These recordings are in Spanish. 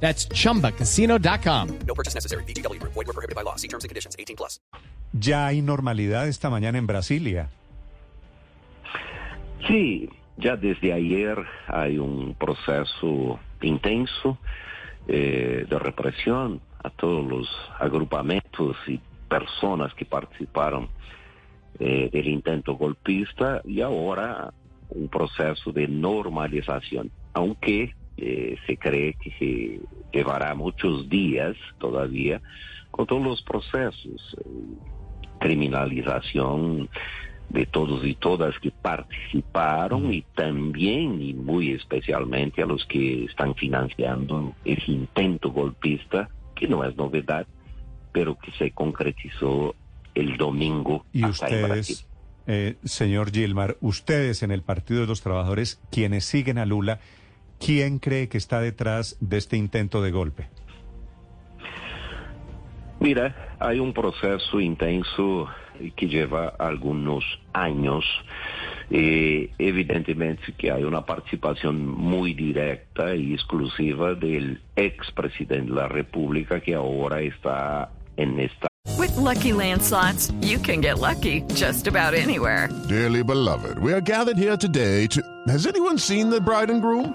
That's chumbacasino.com. No purchase necessary. BGW. Void were prohibited by law. See terms and conditions. 18 plus. Ya hay normalidad esta mañana en Brasilia. Sí, ya desde ayer hay un proceso intenso eh, de represión a todos los agrupamientos y personas que participaron eh, del intento golpista y ahora un proceso de normalización, aunque eh, se cree que se llevará muchos días todavía con todos los procesos, eh, criminalización de todos y todas que participaron y también y muy especialmente a los que están financiando ese intento golpista, que no es novedad, pero que se concretizó el domingo. Y acá en Brasil. ustedes, eh, señor Gilmar, ustedes en el Partido de los Trabajadores, quienes siguen a Lula, ¿quién cree que está detrás de este intento de golpe? Mira, hay un proceso intenso que lleva algunos años. Eh, evidentemente que hay una participación muy directa y exclusiva del expresidente de la República que ahora está en esta With Lucky Land slots, you can get lucky just about anywhere. Dearly beloved, we are gathered here today to. Has anyone seen the bride and groom?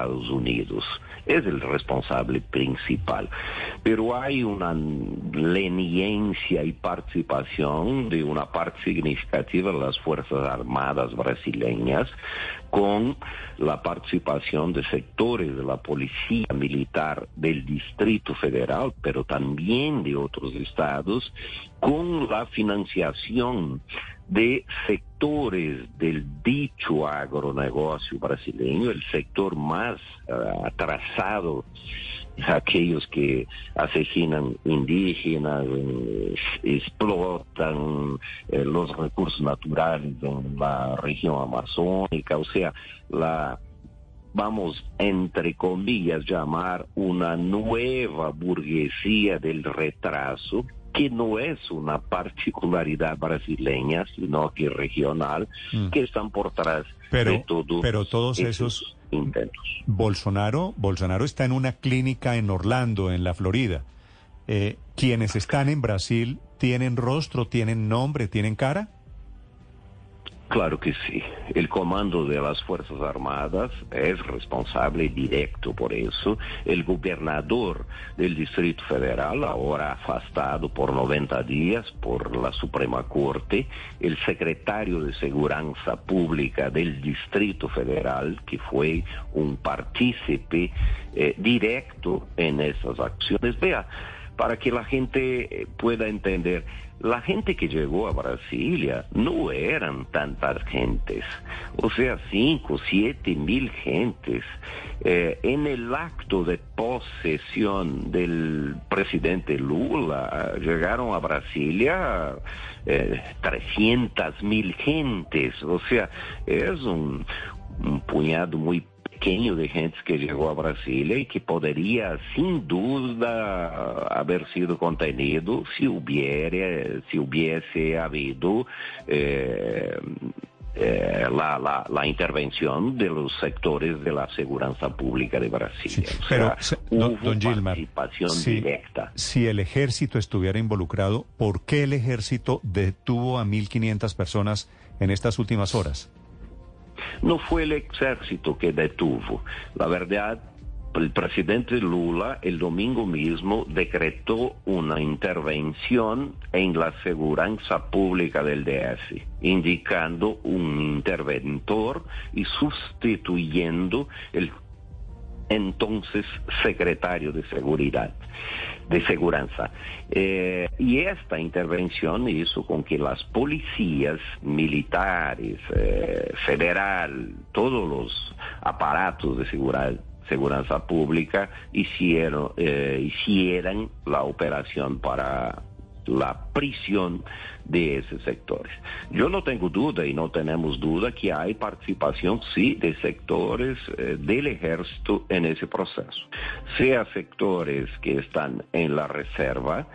Estados Unidos. Es el responsable principal. Pero hay una leniencia y participación de una parte significativa de las Fuerzas Armadas brasileñas con la participación de sectores de la Policía Militar del Distrito Federal, pero también de otros estados, con la financiación de sectores del dicho agronegocio brasileño, el sector más eh, atrasado, aquellos que asesinan indígenas, eh, explotan eh, los recursos naturales en la región amazónica, o sea, la vamos, entre comillas, llamar una nueva burguesía del retraso, que no es una particularidad brasileña, sino que regional, que están por detrás Pero- de pero todos esos- intentos. Bolsonaro, Bolsonaro está en una clínica en Orlando, en la Florida. Eh, quienes están en Brasil tienen rostro, tienen nombre, tienen cara. Claro que sí. El comando de las Fuerzas Armadas es responsable directo por eso. El gobernador del Distrito Federal, ahora afastado por 90 días por la Suprema Corte, el secretario de Seguridad Pública del Distrito Federal, que fue un partícipe eh, directo en esas acciones. Vea, para que la gente eh, pueda entender, la gente que llegó a Brasilia no eran tantas gentes, o sea, cinco, siete mil gentes. Eh, en el acto de posesión del presidente Lula llegaron a Brasilia eh, 300 mil gentes, o sea, es un, un puñado muy pequeño de gente que llegó a Brasilia y que podría sin duda haber sido contenido si hubiera, si hubiese habido eh, eh, la, la, la intervención de los sectores de la seguridad pública de Brasil. Sí, O pero, sea, se- don, hubo don Gilmar, participación si, directa. si el ejército estuviera involucrado, ¿por qué el ejército detuvo a 1.500 personas en estas últimas horas? No fue el ejército que detuvo. La verdad, el presidente Lula el domingo mismo decretó una intervención en la seguridad pública del DF, indicando un interventor y sustituyendo el entonces secretario de Seguridad, de Seguranza. Eh, y esta intervención hizo con que las policías militares, eh, federal, todos los aparatos de seguridad seguridad pública hicieron, eh, hicieran la operación para la prisión de esos sectores. Yo no tengo duda y no tenemos duda que hay participación, sí, de sectores eh, del ejército en ese proceso, sea sectores que están en la reserva,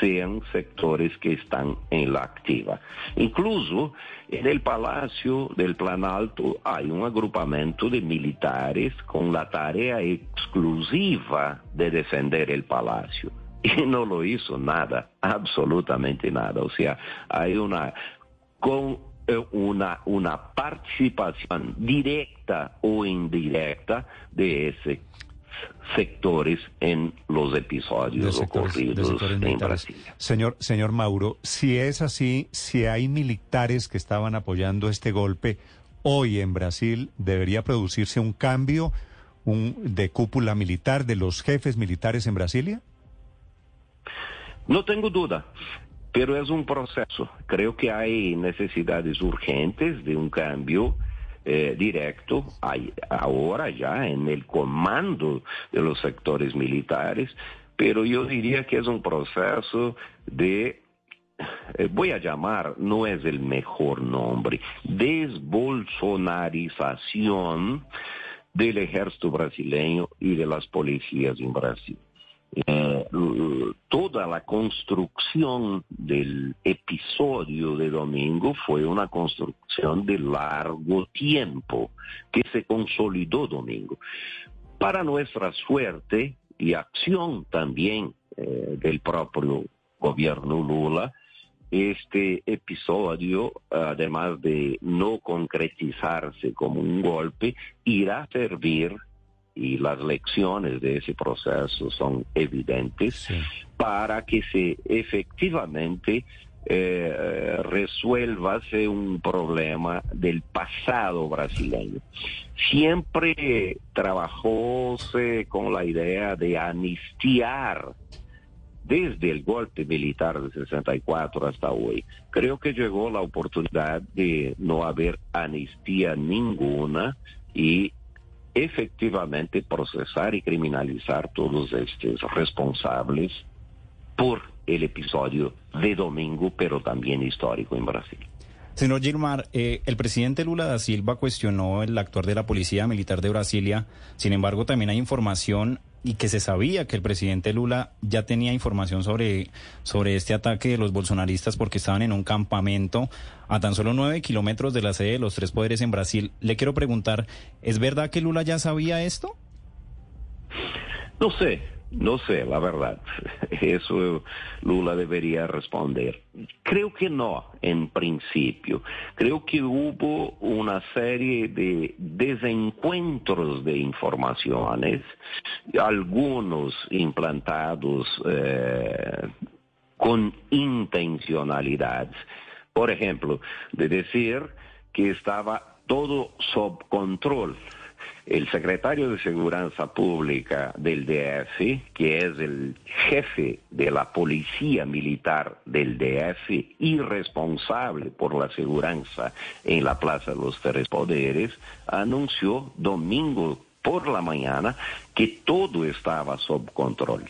sean sectores que están en la activa. Incluso en el Palacio del Planalto hay un agrupamiento de militares con la tarea exclusiva de defender el palacio. Y no lo hizo nada, absolutamente nada. O sea, hay una con eh, una, una participación directa o indirecta de ese sectores en los episodios sectores- ocurridos en. Brasil. Señor, señor Mauro, si es así, si hay militares que estaban apoyando este golpe, hoy en Brasil debería producirse un cambio un, de cúpula militar de los jefes militares en Brasilia. No tengo duda, pero es un proceso. Creo que hay necesidades urgentes de un cambio eh, directo ahora ya en el comando de los sectores militares, pero yo diría que es un proceso de eh, voy a llamar, no es el mejor nombre, desbolsonarización del ejército brasileño y de las policías en Brasil. Eh, toda la construcción del episodio de domingo fue una construcción de largo tiempo que se consolidó domingo. Para nuestra suerte y acción también eh, del propio gobierno Lula, este episodio, además de no concretizarse como un golpe, irá a servir, y las lecciones de ese proceso son evidentes, para que se efectivamente eh, resuelvase un problema del pasado brasileño. Siempre trabajóse con la idea de anistiar desde el golpe militar de 64 hasta hoy. Creo que llegó la oportunidad de no haber amnistía ninguna y efectivamente procesar y criminalizar todos estos responsables por el episodio de domingo, pero también histórico en Brasil. Señor Gilmar, eh, el presidente Lula da Silva cuestionó el actuar de la Policía Militar de Brasilia. Sin embargo, también hay información y que se sabía que el presidente Lula ya tenía información sobre, sobre este ataque de los bolsonaristas porque estaban en un campamento a tan solo nueve kilómetros de la sede de los tres poderes en Brasil. Le quiero preguntar, ¿es verdad que Lula ya sabía esto? No sé, no sé, la verdad. Eso Lula debería responder. Creo que no, en principio. Creo que hubo una serie de desencuentros de informaciones, algunos implantados eh, con intencionalidad. Por ejemplo, de decir que estaba todo sob control el secretario de Seguridad Pública del DF, que es el jefe de la Policía Militar del DF y responsable por la seguridad en la Plaza de los Tres Poderes, anunció domingo por la mañana que todo estaba sob control.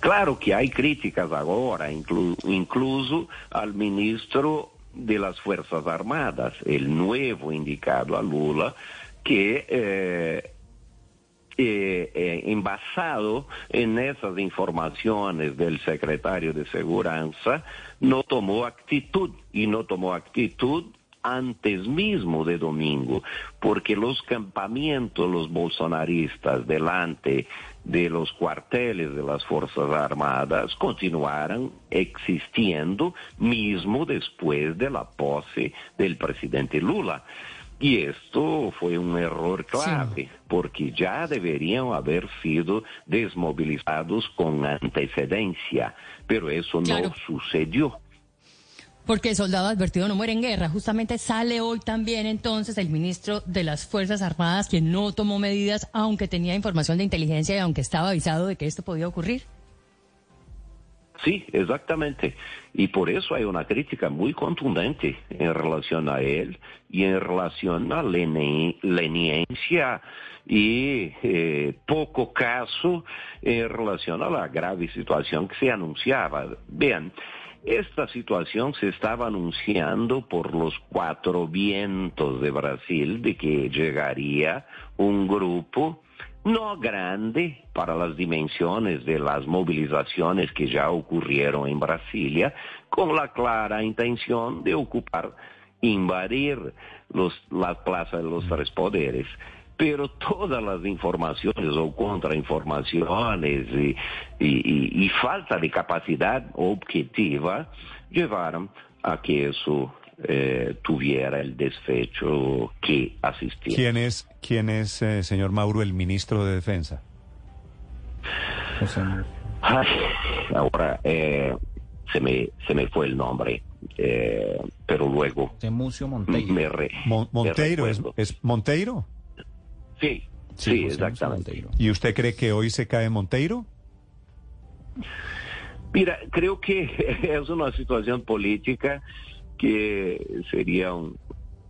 Claro que hay críticas ahora, inclu incluso al ministro de las Fuerzas Armadas, el nuevo indicado a Lula, que eh, eh, eh, envasado en esas informaciones del secretario de Seguridad, no tomó actitud y no tomó actitud antes mismo de domingo, porque los campamentos, los bolsonaristas delante de los cuarteles de las Fuerzas Armadas continuaron existiendo mismo después de la pose del presidente Lula. Y esto fue un error clave, porque ya deberían haber sido desmovilizados con antecedencia, pero eso no sucedió. Porque soldado advertido no muere en guerra. Justamente sale hoy también entonces el ministro de las Fuerzas Armadas, quien no tomó medidas, aunque tenía información de inteligencia y aunque estaba avisado de que esto podía ocurrir. Sí, exactamente. Y por eso hay una crítica muy contundente en relación a él y en relación a la leniencia y eh, poco caso en relación a la grave situación que se anunciaba. Vean, esta situación se estaba anunciando por los cuatro vientos de Brasil de que llegaría un grupo no grande para las dimensiones de las movilizaciones que ya ocurrieron en Brasilia, con la clara intención de ocupar, invadir los, la plaza de los tres poderes. Pero todas las informaciones o contrainformaciones y, y, y falta de capacidad objetiva llevaron a que eso eh, tuviera el desfecho que asistía. ¿Quién es, quién es eh, señor Mauro, el ministro de Defensa? Ay, ahora eh, se, me, se me fue el nombre, eh, pero luego... Temucio Monteiro. Me re, Mon- Monteiro, me ¿es, es Monteiro? Sí, Sí, exactamente. Monteiro. ¿Y usted cree que hoy se cae Monteiro? Mira, creo que es una situación política que sería un,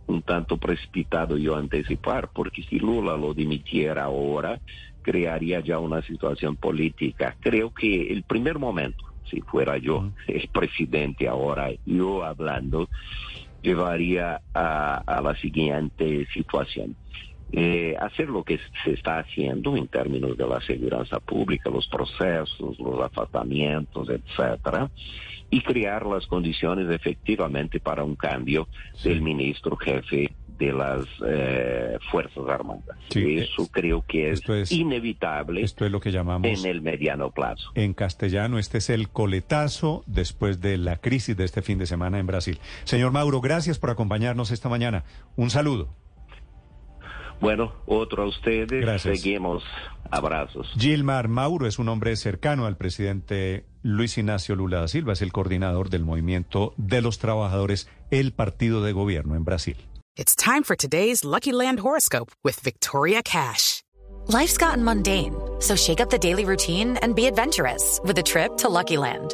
un tanto precipitado yo anticipar, porque si Lula lo dimitiera ahora, crearía ya una situación política. Creo que el primer momento, si fuera yo el presidente ahora, yo hablando, llevaría a, a la siguiente situación. Eh, hacer lo que se está haciendo en términos de la seguridad pública, los procesos, los afastamientos, etcétera, y crear las condiciones efectivamente para un cambio del ministro jefe de las eh, Fuerzas Armadas. Sí, Eso creo que es, esto es- inevitable Esto es lo que llamamos en el mediano plazo. en castellano. Este es el coletazo después de la crisis de este fin de semana en Brasil. Señor Mauro, gracias por acompañarnos esta mañana. Un saludo. Bueno, otro a ustedes. Gracias. Seguimos. Abrazos. Gilmar Mauro es un hombre cercano al presidente Luis Ignacio Lula da Silva, es el coordinador del movimiento de los trabajadores, el partido de gobierno en Brasil. It's time for today's Lucky Land horoscope with Victoria Cash. Life's gotten mundane, so shake up the daily routine and be adventurous with a trip to Lucky Land.